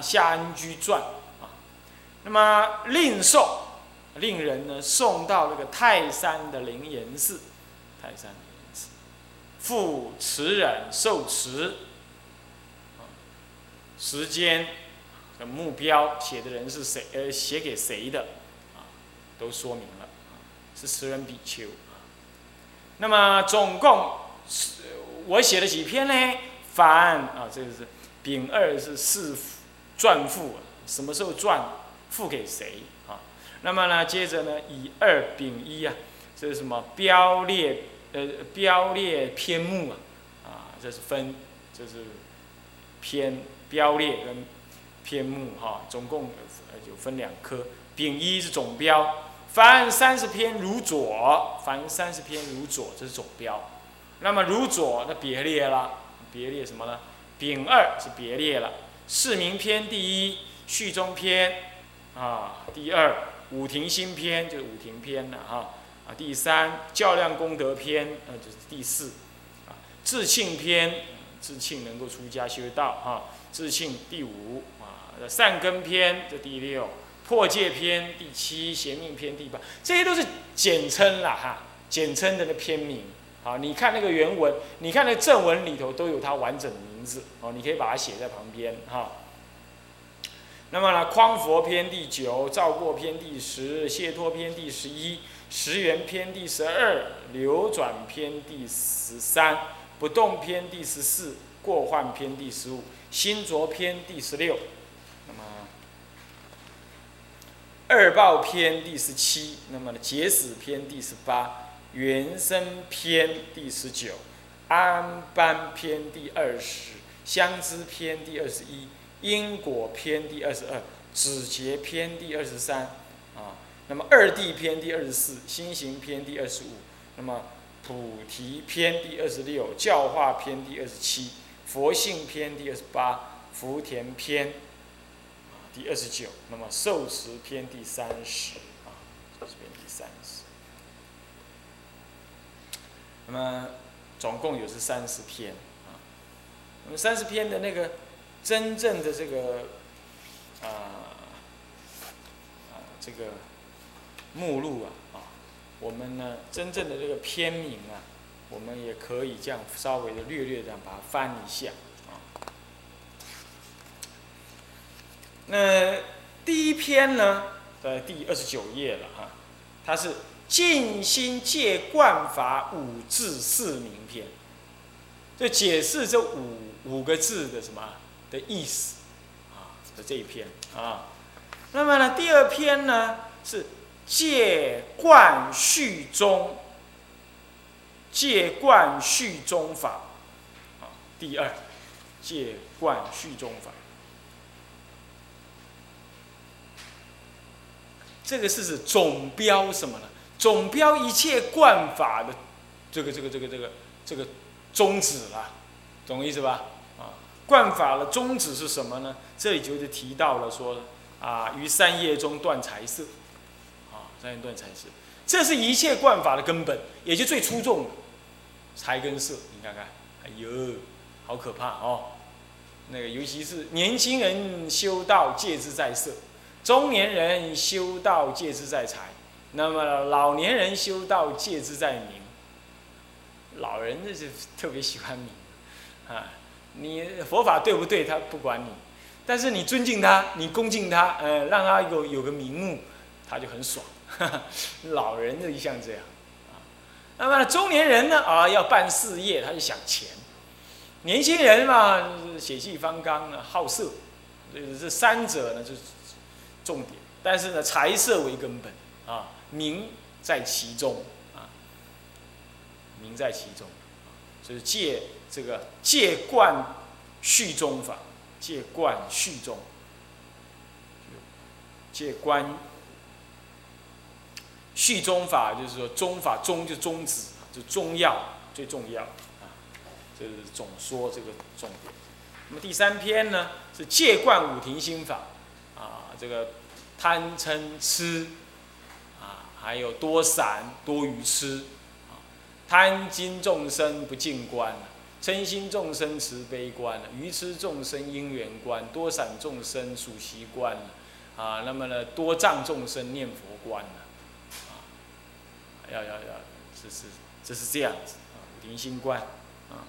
夏安居传啊，那么令送，令人呢送到那个泰山的灵岩寺，泰山灵岩寺，复持人受持，时间的目标写的人是谁？呃，写给谁的？啊，都说明了，是持人比丘啊。那么总共是我写了几篇呢？凡啊，这个是丙二是四传付，什么时候传付给谁啊？那么呢，接着呢，以二丙一啊，这是什么标列？呃，标列篇目啊，啊，这是分，这是篇标列跟篇目哈，总共呃就分两科。丙一是总标，凡三十篇如左，凡三十篇如左，这是总标。那么如左那别列了。别列什么呢？丙二是别列了。四明篇第一，序中篇啊，第二五庭新篇就是五庭篇了哈啊。第三较量功德篇呃就是第四啊。自庆篇，自庆能够出家修道哈。自庆第五啊。善根篇这第六，破戒篇第七，邪命篇第八，这些都是简称了哈，简称的那篇名。啊，你看那个原文，你看那正文里头都有它完整的名字哦，你可以把它写在旁边哈。那么呢，匡佛篇第九，照过篇第十，谢脱篇第十一，十元篇第十二，流转篇第十三，不动篇第十四，过患篇第十五，心着篇第十六，那么二报篇第十七，那么呢，结死篇第十八。原生篇第十九，安般篇第二十，相知篇第二十一，因果篇第二十二，止节篇第二十三，啊，那么二谛篇第二十四，心行篇第二十五，那么菩提篇第二十六，教化篇第二十七，佛性篇第二十八，福田篇第二十九，那么受持篇第三十，啊，这篇第三十。那么总共有是三十篇啊，那么三十篇的那个真正的这个啊啊这个目录啊啊，我们呢真正的这个篇名啊，我们也可以这样稍微的略略这样把它翻一下啊。那第一篇呢，在第二十九页了哈，它是。静心戒观法五字四名篇，就解释这五五个字的什么的意思啊？的这一篇啊。那么呢，第二篇呢是戒观续宗，戒观续宗法啊。第二，戒观续宗法，这个是指总标什么呢？总标一切惯法的这个这个这个这个这个宗旨了，懂意思吧？啊，惯法的宗旨是什么呢？这里就是提到了说啊，于三业中断财色，啊，三业断财色，这是一切惯法的根本，也就最出众的财跟色。你看看，哎呦，好可怕哦！那个尤其是年轻人修道戒之在色，中年人修道戒之在财。那么老年人修道戒之在明，老人这是特别喜欢明，啊，你佛法对不对他不管你，但是你尊敬他，你恭敬他，呃，让他有有个名目，他就很爽。老人就像这样，啊，那么中年人呢啊要办事业，他就想钱，年轻人嘛血气方刚呢好色，这这三者呢就是重点，但是呢财色为根本啊。名在其中啊，名在其中，就是借这个借贯续宗法，借贯续宗，借观续宗法，就是说宗法宗就宗旨，就宗要最重要啊，这是总说这个重点。那么第三篇呢是借贯五庭心法啊，这个贪嗔痴。还有多散多愚痴，贪心众生不净观，嗔心众生慈悲观愚痴众生因缘观，多散众生属习观啊，那么呢，多障众生念佛观啊，要要要，这是这是这样子啊，灵心观啊，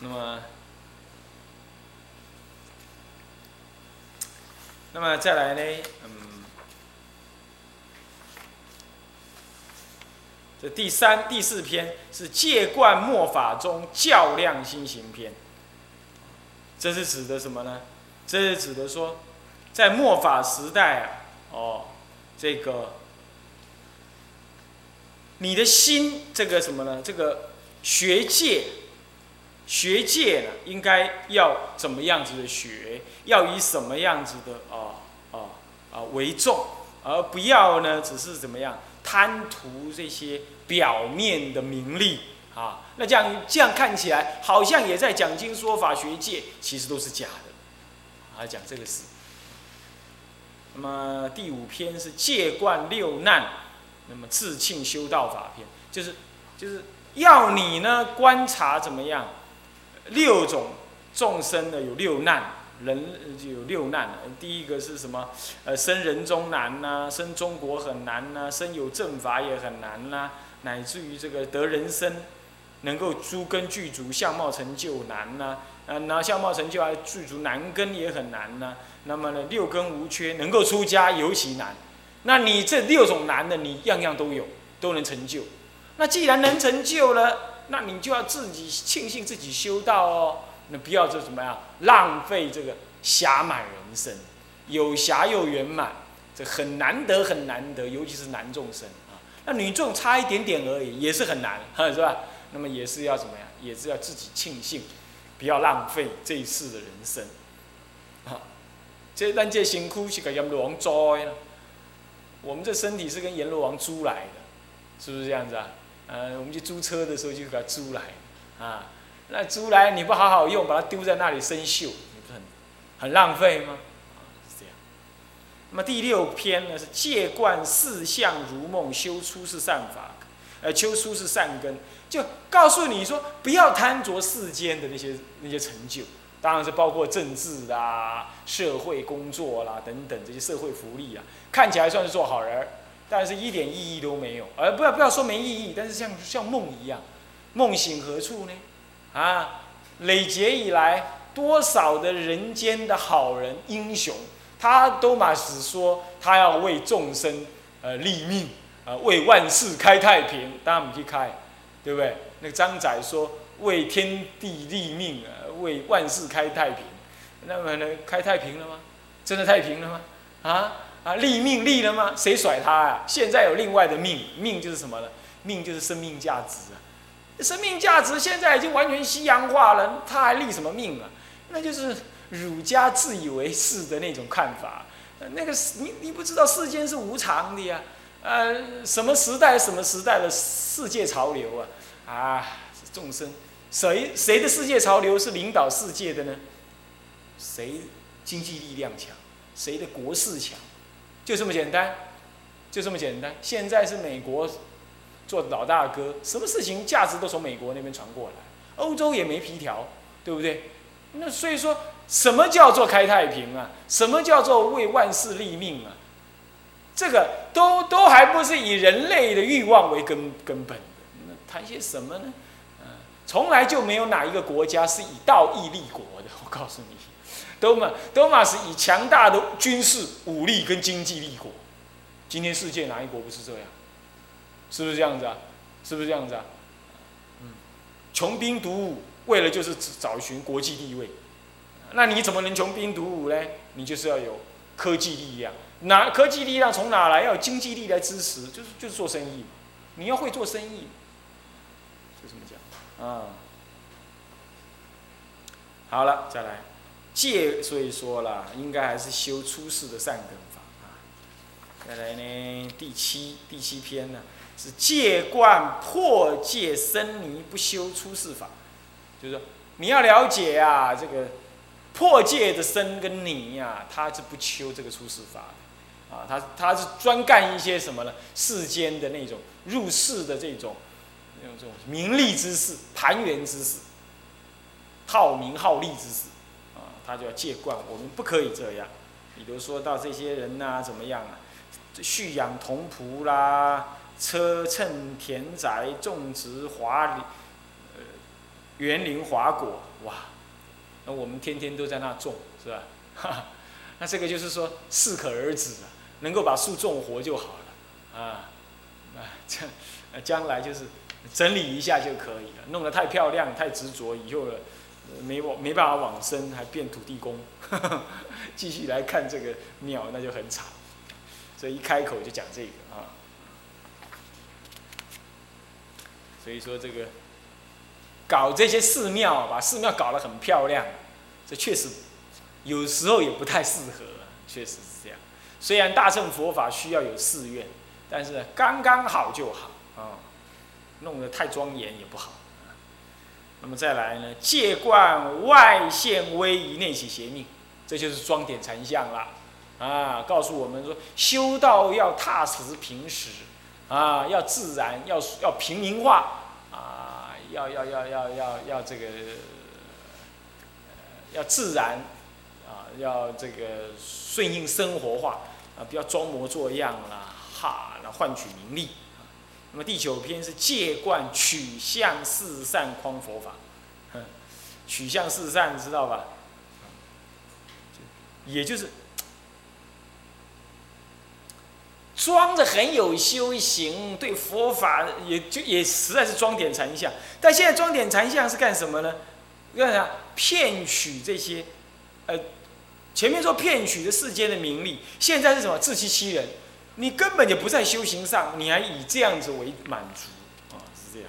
那么。那么再来呢？嗯，这第三、第四篇是戒观末法中较量心行篇。这是指的什么呢？这是指的说，在末法时代啊，哦，这个你的心这个什么呢？这个学界。学界呢，应该要怎么样子的学？要以什么样子的啊啊啊为重，而不要呢，只是怎么样贪图这些表面的名利啊？那这样这样看起来，好像也在讲经说法学界，其实都是假的。啊，讲这个事。那么第五篇是戒观六难，那么自庆修道法篇，就是就是要你呢观察怎么样。六种众生呢，有六难，人有六难。第一个是什么？呃，生人中难呐，生中国很难呐，生有正法也很难呐，乃至于这个得人生，能够诸根具足，相貌成就难呐。呃，那相貌成就还具足难根也很难呐。那么呢，六根无缺，能够出家尤其难。那你这六种难的，你样样都有，都能成就。那既然能成就了。那你就要自己庆幸自己修道哦，那不要这怎么样浪费这个暇满人生，有暇又圆满，这很难得很难得，尤其是男众生啊。那女众差一点点而已，也是很难，是吧？那么也是要怎么样？也是要自己庆幸，不要浪费这一次的人生啊。这但这辛苦是给阎罗王栽了，我们这身体是跟阎罗王租来的，是不是这样子啊？呃，我们去租车的时候就给它租来，啊，那租来你不好好用，把它丢在那里生锈，你不是很很浪费吗？啊是这样。那么第六篇呢是戒观四相如梦，修出世善法，呃，修出世善根，就告诉你说不要贪着世间的那些那些成就，当然是包括政治啦、社会工作啦等等这些社会福利啊，看起来算是做好人。但是一点意义都没有，而不要不要说没意义，但是像像梦一样，梦醒何处呢？啊，累劫以来多少的人间的好人英雄，他都嘛是说他要为众生呃立命，呃为万世开太平，当然我们去开，对不对？那个张载说为天地立命，呃为万世开太平，那么呢开太平了吗？真的太平了吗？啊？啊，立命立了吗？谁甩他啊？现在有另外的命，命就是什么呢？命就是生命价值啊！生命价值现在已经完全西洋化了，他还立什么命啊？那就是儒家自以为是的那种看法。那个你你不知道世间是无常的呀？呃，什么时代什么时代的世界潮流啊？啊，众生谁谁的世界潮流是领导世界的呢？谁经济力量强？谁的国势强？就这么简单，就这么简单。现在是美国做老大哥，什么事情价值都从美国那边传过来，欧洲也没皮条，对不对？那所以说，什么叫做开太平啊？什么叫做为万世立命啊？这个都都还不是以人类的欲望为根根本的，那谈些什么呢？从来就没有哪一个国家是以道义立国的，我告诉你。都嘛都嘛是以强大的军事武力跟经济立国，今天世界哪一国不是这样？是不是这样子啊？是不是这样子啊？嗯，穷兵黩武，为了就是找寻国际地位。那你怎么能穷兵黩武呢？你就是要有科技力量，哪科技力量从哪来？要有经济力来支持，就是就是做生意，你要会做生意，就这么讲啊。好了，再来。戒，所以说了，应该还是修出世的善根法啊。再来呢，第七第七篇呢，是戒惯破戒生泥不修出世法，就是说你要了解啊，这个破戒的生跟泥呀，他是不修这个出世法的。啊，他他是专干一些什么呢？世间的那种入世的这种那种名利之事、盘缘之事、好名好利之事，他就要戒惯，我们不可以这样。比如说到这些人呐，怎么样啊？蓄养童仆啦，车乘田宅，种植华林，呃，园林华果，哇！那我们天天都在那种，是吧？那这个就是说适可而止啊，能够把树种活就好了，啊，啊，这将来就是整理一下就可以了。弄得太漂亮、太执着，以后没往没办法往生，还变土地公，继续来看这个庙，那就很惨。所以一开口就讲这个啊，所以说这个搞这些寺庙，把寺庙搞得很漂亮，这确实有时候也不太适合，确实是这样。虽然大乘佛法需要有寺院，但是刚刚好就好啊，弄得太庄严也不好。那么再来呢，戒观外现威仪，内起邪命，这就是装点禅相了。啊，告诉我们说，修道要踏实平实，啊，要自然，要要平民化，啊，要要要要要要这个，呃要自然，啊，要这个顺应生活化，啊，不要装模作样啦，哈，来换取名利。那么第九篇是戒观取向四善匡佛法，取向四善知道吧？也就是。装着很有修行，对佛法也就也实在是装点禅相。但现在装点禅相是干什么呢？干啥？骗取这些，呃，前面说骗取的世间的名利，现在是什么？自欺欺人。你根本就不在修行上，你还以这样子为满足啊？是这样。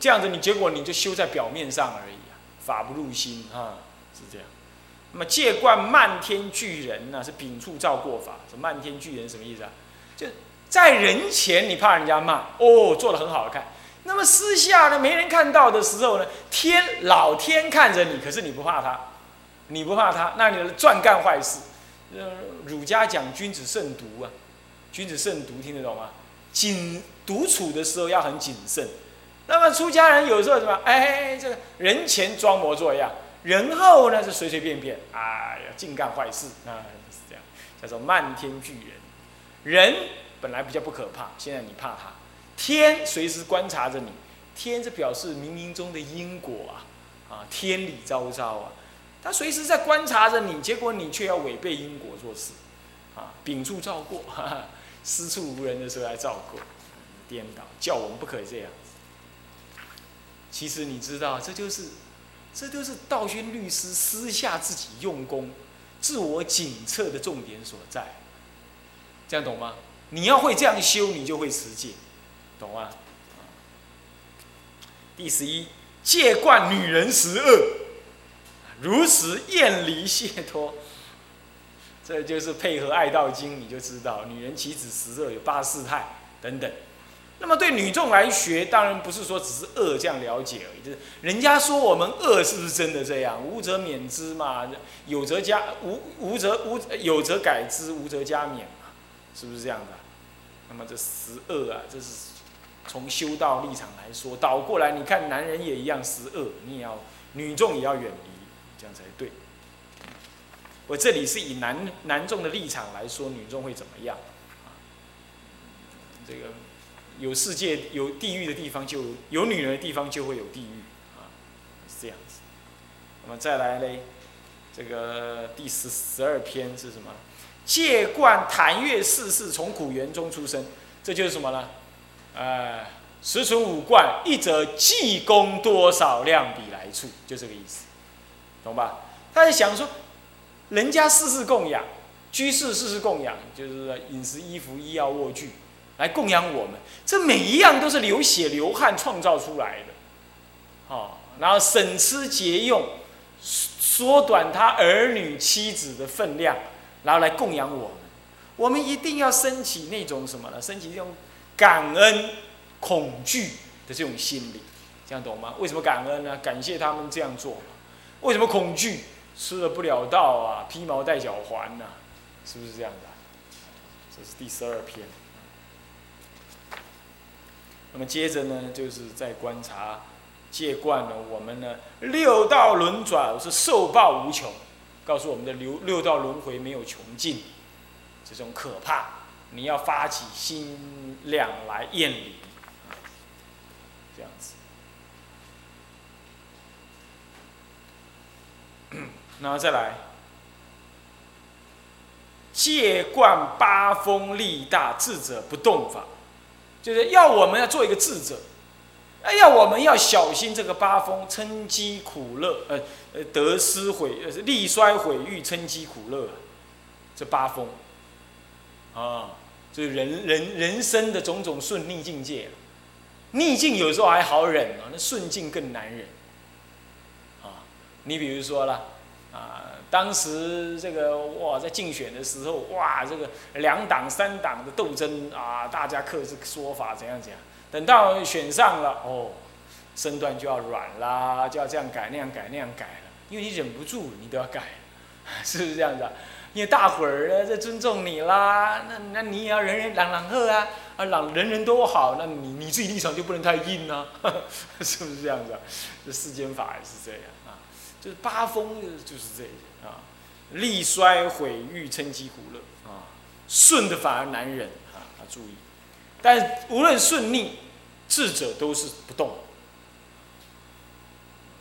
这样子你结果你就修在表面上而已啊，法不入心啊，是这样。那么借惯漫天巨人呢，是秉处照过法。这漫天巨人什么意思啊？就在人前你怕人家骂，哦，做的很好看。那么私下呢，没人看到的时候呢，天老天看着你，可是你不怕他，你不怕他，那你就专干坏事。呃儒家讲君子慎独啊，君子慎独听得懂吗？谨独处的时候要很谨慎。那么出家人有时候什么？哎，这个人前装模作样。人后呢是随随便便，哎呀，净干坏事啊，是这样，叫做漫天巨人。人本来比较不可怕，现在你怕他。天随时观察着你，天这表示冥冥中的因果啊，啊，天理昭昭啊，他随时在观察着你，结果你却要违背因果做事，啊，秉处照过，私处无人的时候来照过，颠倒，叫我们不可以这样。其实你知道，这就是。这都是道宣律师私下自己用功、自我警策的重点所在，这样懂吗？你要会这样修，你就会持戒，懂吗？第十一，戒惯女人十恶，如此厌离解脱，这就是配合《爱道经》，你就知道女人岂止十恶，有八四态等等。那么对女众来学，当然不是说只是恶这样了解而已，就是人家说我们恶是不是真的这样？无则免之嘛，有则加无无则无有则改之，无则加勉嘛，是不是这样的？那么这十恶啊，这是从修道立场来说，倒过来你看，男人也一样十恶，你也要女众也要远离，才对。我这里是以男男众的立场来说，女众会怎么样？这个。有世界有地狱的地方，就有女人的地方就会有地狱，啊，是这样子。那么再来嘞，这个第十十二篇是什么？借冠谈月世世从古园中出生，这就是什么呢？呃，十存五观，一则济公多少量比来处，就这个意思，懂吧？他在想说，人家世世供养，居士世世供养，就是饮食、衣服、医药、卧具。来供养我们，这每一样都是流血流汗创造出来的，哦，然后省吃俭用，缩短他儿女妻子的分量，然后来供养我们。我们一定要升起那种什么呢？升起这种感恩、恐惧的这种心理，这样懂吗？为什么感恩呢？感谢他们这样做。为什么恐惧？吃了不了道啊，披毛戴脚环呐，是不是这样的？这是第十二篇。那么接着呢，就是在观察借观呢，我们呢六道轮转是受报无穷，告诉我们的六六道轮回没有穷尽，这种可怕，你要发起心量来厌离，这样子。然后再来，借惯八风力大，智者不动法。就是要我们要做一个智者，哎呀，我们要小心这个八风嗔饥苦乐，呃呃得失毁呃利衰毁誉嗔饥苦乐，这八风，啊，这人人人生的种种顺逆境界，逆境有时候还好忍啊，那顺境更难忍，啊，你比如说了，啊。当时这个哇，在竞选的时候哇，这个两党三党的斗争啊，大家各自说法怎样怎样。等到选上了哦，身段就要软啦，就要这样改那样改那样改了，因为你忍不住，你都要改，是不是这样子啊？因为大伙儿呢在尊重你啦，那那你也要人人朗朗喝啊，啊朗人人都好，那你你自己立场就不能太硬啊，是不是这样子啊？这世间法也是这样啊，就是八风就是这样。啊，力衰毁誉称其苦乐啊，顺的反而难忍啊，要注意。但无论顺逆，智者都是不动。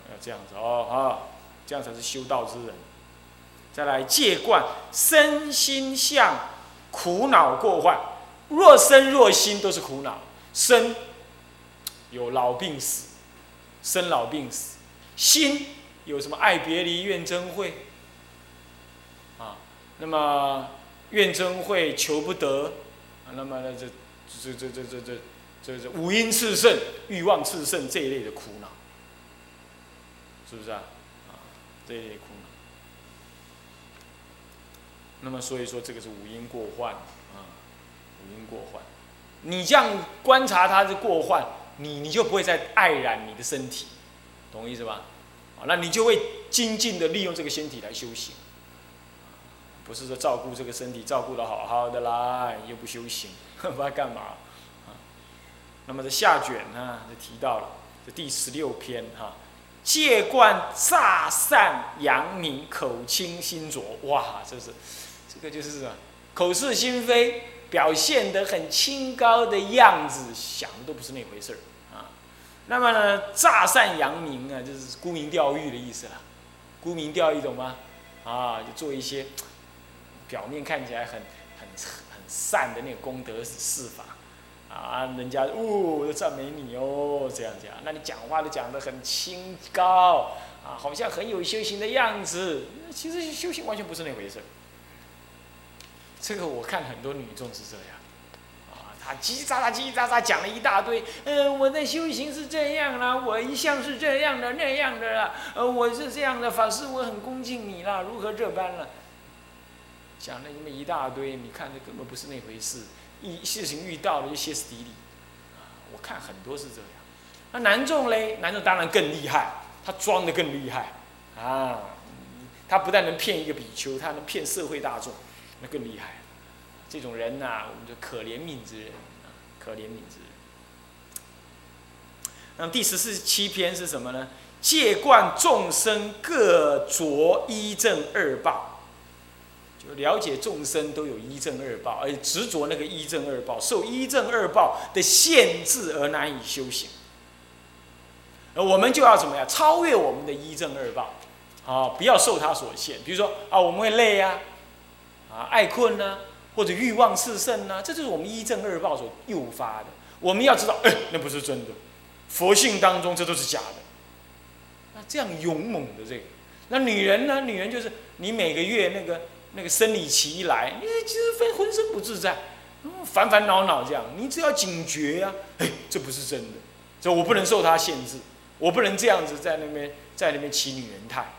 要这样子哦，啊，这样才是修道之人。再来戒惯身心相苦恼过患，若身若心都是苦恼。身有老病死，生老病死；心有什么爱别离怨憎会。啊那么怨憎会求不得，啊那么呢这这这这这这这这五阴炽盛、欲望炽盛这一类的苦恼，是不是啊？啊，这一类苦恼。那么所以说这个是五阴过患啊，五阴过患。你这样观察它的过患，你你就不会再爱染你的身体，懂我意思吧？啊，那你就会精进的利用这个身体来修行。不是说照顾这个身体照顾的好好的啦，又不修行，不知道干嘛啊？那么这下卷呢，就提到了这第十六篇哈，戒惯诈善扬明，口清心浊。哇，这是这个就是啊，口是心非，表现得很清高的样子，想的都不是那回事儿。那么呢，诈善扬名啊，就是沽名钓誉的意思了。沽名钓誉懂吗？啊，就做一些。表面看起来很很很善的那个功德事法，啊，人家哦赞美你哦，这样这样，那你讲话都讲得很清高，啊，好像很有修行的样子，其实修行完全不是那回事。这个我看很多女众是这样，啊，叽叽喳喳叽叽喳喳讲了一大堆，呃，我的修行是这样啦，我一向是这样的那样的啦，呃，我是这样的法师，我很恭敬你啦，如何这般了？讲了那么一大堆，你看这根本不是那回事，一事情遇到了就歇斯底里，我看很多是这样。那男众嘞，男众当然更厉害，他装的更厉害，啊，他不但能骗一个比丘，他能骗社会大众，那更厉害。这种人呐，我们就可怜悯之人，啊，可怜悯之人。那么第十四七篇是什么呢？戒观众生各着一正二报。就了解众生都有一正二报，而执着那个一正二报，受一正二报的限制而难以修行。而我们就要怎么样超越我们的一正二报？啊，不要受他所限。比如说啊，我们会累呀，啊，爱困呢，或者欲望炽盛呢，这就是我们一正二报所诱发的。我们要知道，哎，那不是真的。佛性当中，这都是假的。那这样勇猛的这个，那女人呢？女人就是你每个月那个。那个生理期一来，你其实分浑身不自在，烦烦恼恼这样。你只要警觉呀，哎，这不是真的，这我不能受他限制，我不能这样子在那边在那边起女人态。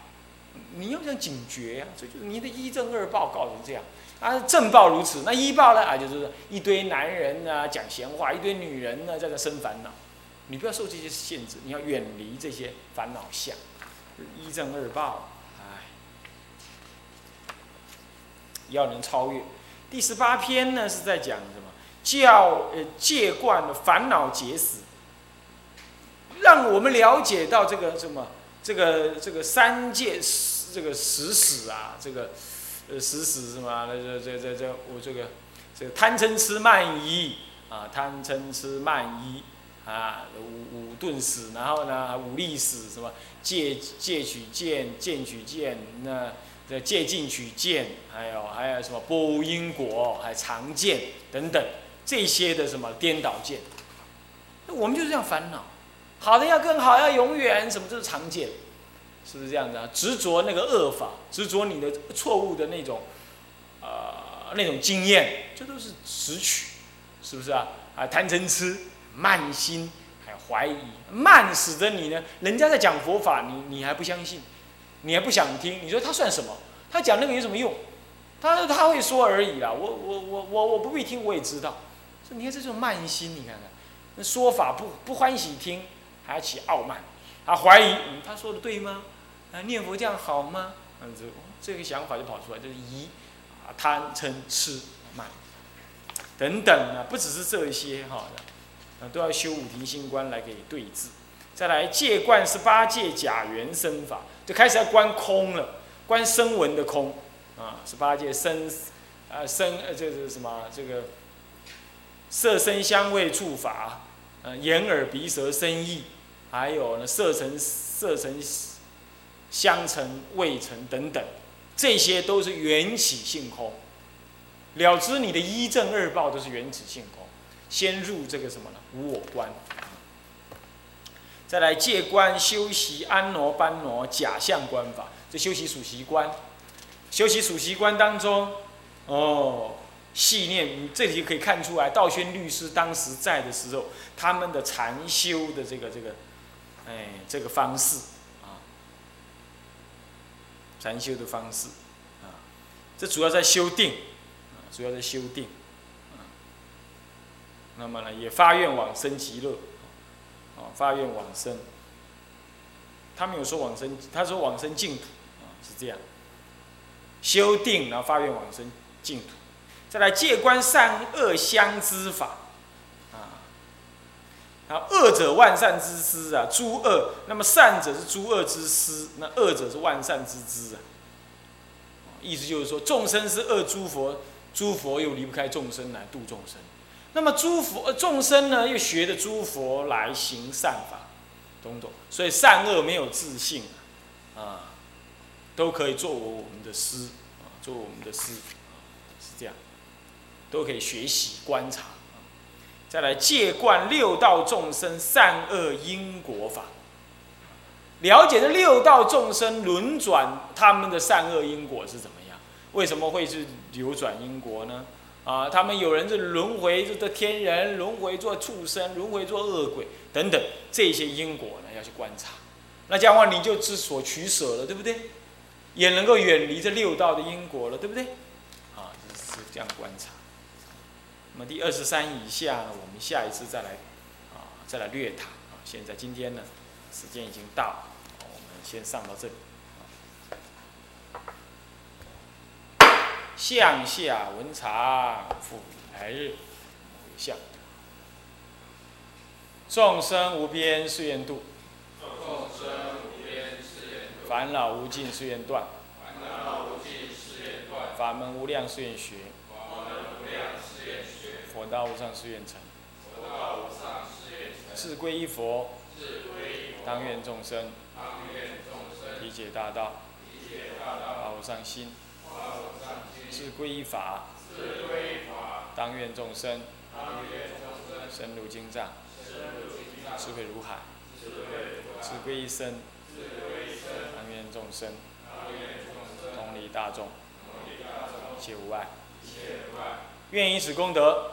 你要这样警觉呀，这就是你的一正二报搞成这样啊。正报如此，那一报呢啊，就是一堆男人啊讲闲话，一堆女人呢在那生烦恼。你不要受这些限制，你要远离这些烦恼相，一正二报。哎要能超越。第十八篇呢是在讲什么？教呃戒惯的烦恼结死，让我们了解到这个什么？这个这个三界这个死死啊，这个呃死死什么？这这这这我这个这个贪嗔痴慢疑啊，贪嗔痴慢疑啊，五五顿死，然后呢五力死什么？戒戒取见，见取见，那这戒尽取见，还有还有什么波无因果，还常见等等这些的什么颠倒见，那我们就是这样烦恼。好的要更好，要永远，什么都是常见，是不是这样子啊？执着那个恶法，执着你的错误的那种，呃，那种经验，这都是执取，是不是啊？啊，贪嗔痴慢心，还有怀疑慢，使得你呢，人家在讲佛法，你你还不相信，你还不想听，你说他算什么？他讲那个有什么用？他他会说而已啦，我我我我我不必听，我也知道。你看这种慢心，你看看，那说法不不欢喜听。还要起傲慢，他怀疑，嗯，他说的对吗？啊，念佛这样好吗？嗯，这这个想法就跑出来，就是疑，啊，贪嗔痴慢，等等啊，不只是这一些哈的，啊，都要修五庭心观来给对治。再来戒观十八戒假缘生法，就开始要观空了，观声闻的空，啊，十八戒声，啊声呃这是什么？这个色声香味触法，呃眼耳鼻舌身意。还有呢，色尘、色尘、相成、未成等等，这些都是缘起性空。了知你的一正二报都是缘起性空，先入这个什么呢？无我观。再来戒观修习安罗班罗假象观法，这修习属习观。修习属习观当中，哦，细念这里就可以看出来，道宣律师当时在的时候，他们的禅修的这个这个。哎，这个方式，禅修的方式啊，这主要在修定啊，主要在修定啊。那么呢，也发愿往生极乐啊，发愿往生。他没有说往生，他说往生净土啊，是这样。修定，然后发愿往生净土。再来戒观善恶相知法。啊，恶者万善之师啊，诸恶；那么善者是诸恶之师，那恶者是万善之资啊。意思就是说，众生是恶诸佛，诸佛又离不开众生来度众生。那么诸佛众生呢，又学的诸佛来行善法，懂不懂？所以善恶没有自信啊，啊都可以作为我们的师啊，作为我们的师，是这样，都可以学习观察。再来戒观六道众生善恶因果法，了解这六道众生轮转他们的善恶因果是怎么样？为什么会是流转因果呢？啊，他们有人是轮回做天人，轮回做畜生，轮回做恶鬼等等，这些因果呢要去观察。那这样的话你就知所取舍了，对不对？也能够远离这六道的因果了，对不对？啊，是这样观察。那么第二十三以下，呢，我们下一次再来，啊，再来略谈啊。现在今天呢，时间已经到，我们先上到这里。向下文长复来日向众生无边誓愿度，众生无边誓愿度，烦恼无尽誓愿断，烦恼无尽誓愿断，法门无量誓愿学。佛道无上誓愿成，自归依佛，当愿众生理解大道，发无上心，自归依法，当愿众生深入经藏，智慧如海，自归依身，当愿众生同理大众，一切无碍，愿以此功德。